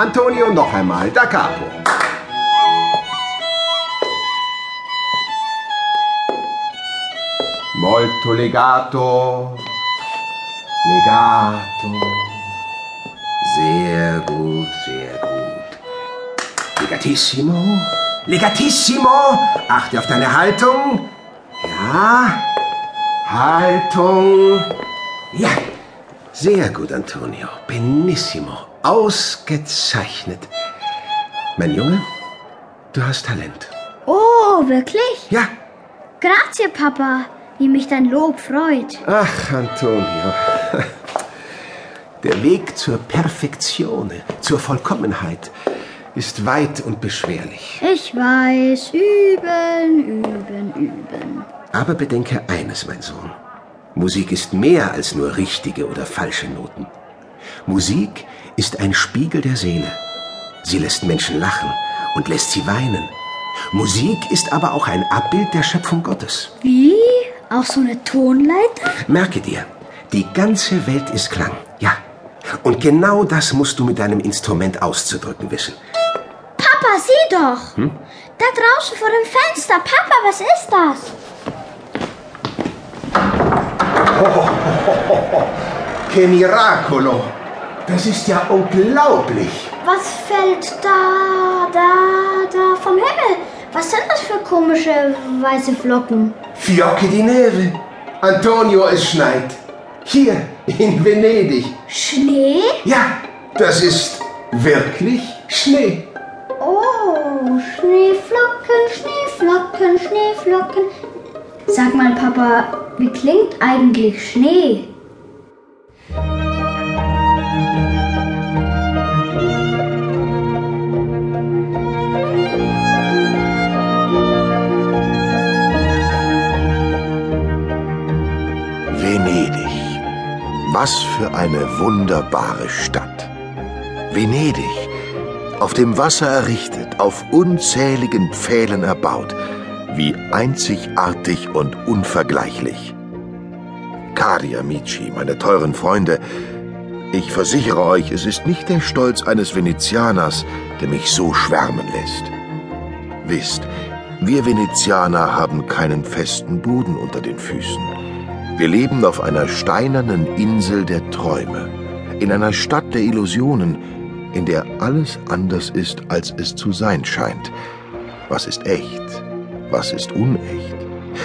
Antonio noch einmal, da capo. Molto legato, legato. Sehr gut, sehr gut. Legatissimo, legatissimo. Achte auf deine Haltung. Ja, Haltung. Ja, sehr gut, Antonio. Benissimo. Ausgezeichnet. Mein Junge, du hast Talent. Oh, wirklich? Ja. Grazie, Papa. Wie mich dein Lob freut. Ach, Antonio. Der Weg zur Perfektion, zur Vollkommenheit ist weit und beschwerlich. Ich weiß, üben, üben, üben. Aber bedenke eines, mein Sohn. Musik ist mehr als nur richtige oder falsche Noten. Musik ist ein Spiegel der Seele. Sie lässt Menschen lachen und lässt sie weinen. Musik ist aber auch ein Abbild der Schöpfung Gottes. Wie? Auch so eine Tonleiter? Merke dir, die ganze Welt ist Klang, ja. Und genau das musst du mit deinem Instrument auszudrücken wissen. Papa, sieh doch! Hm? Da draußen vor dem Fenster. Papa, was ist das? Che miracolo! Das ist ja unglaublich. Was fällt da, da, da vom Himmel? Was sind das für komische weiße Flocken? Fiocchi di neve. Antonio, es schneit. Hier in Venedig. Schnee? Ja, das ist wirklich Schnee. Oh, Schneeflocken, Schneeflocken, Schneeflocken. Sag mal, Papa, wie klingt eigentlich Schnee? Was für eine wunderbare Stadt. Venedig, auf dem Wasser errichtet, auf unzähligen Pfählen erbaut, wie einzigartig und unvergleichlich. Cari amici, meine teuren Freunde, ich versichere euch, es ist nicht der Stolz eines Venezianers, der mich so schwärmen lässt. Wisst, wir Venezianer haben keinen festen Boden unter den Füßen. Wir leben auf einer steinernen Insel der Träume, in einer Stadt der Illusionen, in der alles anders ist, als es zu sein scheint. Was ist echt? Was ist unecht?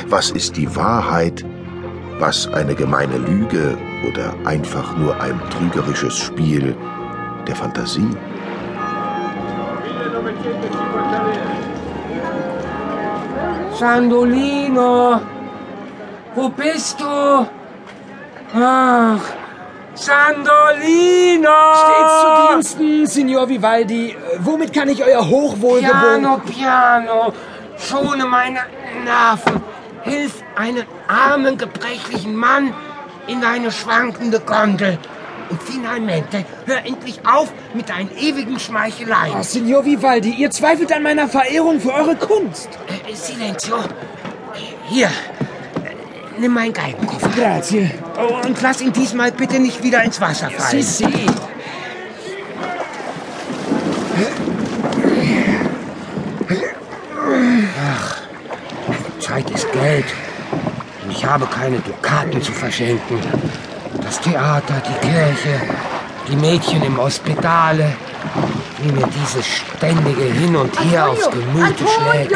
Was ist die Wahrheit? Was eine gemeine Lüge oder einfach nur ein trügerisches Spiel der Fantasie? Sandolino, wo bist du? Ach, Sandolino! Stets zu Diensten, Signor Vivaldi. Womit kann ich euer Hochwohlgeboren... Piano, piano, schone meine Nerven. Hilf einen armen, gebrechlichen Mann in deine schwankende Gondel. Und finalmente, hör endlich auf mit deinen ewigen Schmeicheleien. Oh, Signor Vivaldi, ihr zweifelt an meiner Verehrung für eure Kunst. Äh, Silenzio. Hier, nimm meinen Geigenkoffer. Grazie. Und lass ihn diesmal bitte nicht wieder ins Wasser fallen. Si, si. Zeit ist Geld. Und ich habe keine Dukaten zu verschenken. Das Theater, die Kirche, die Mädchen im Hospitale, wie mir dieses ständige Hin und Her aufs Gemüte schlägt.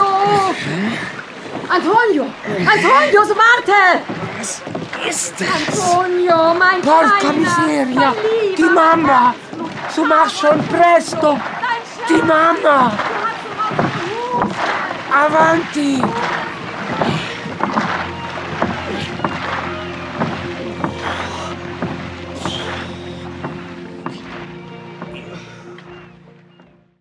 Antonio! Antonio, so warte! Was ist das? Antonio, mein Porca Kleiner! miseria! mein Die lieber Mama! So mach schon presto! Dein Schatz, Die Mama! du hast so was Ruhe. Avanti!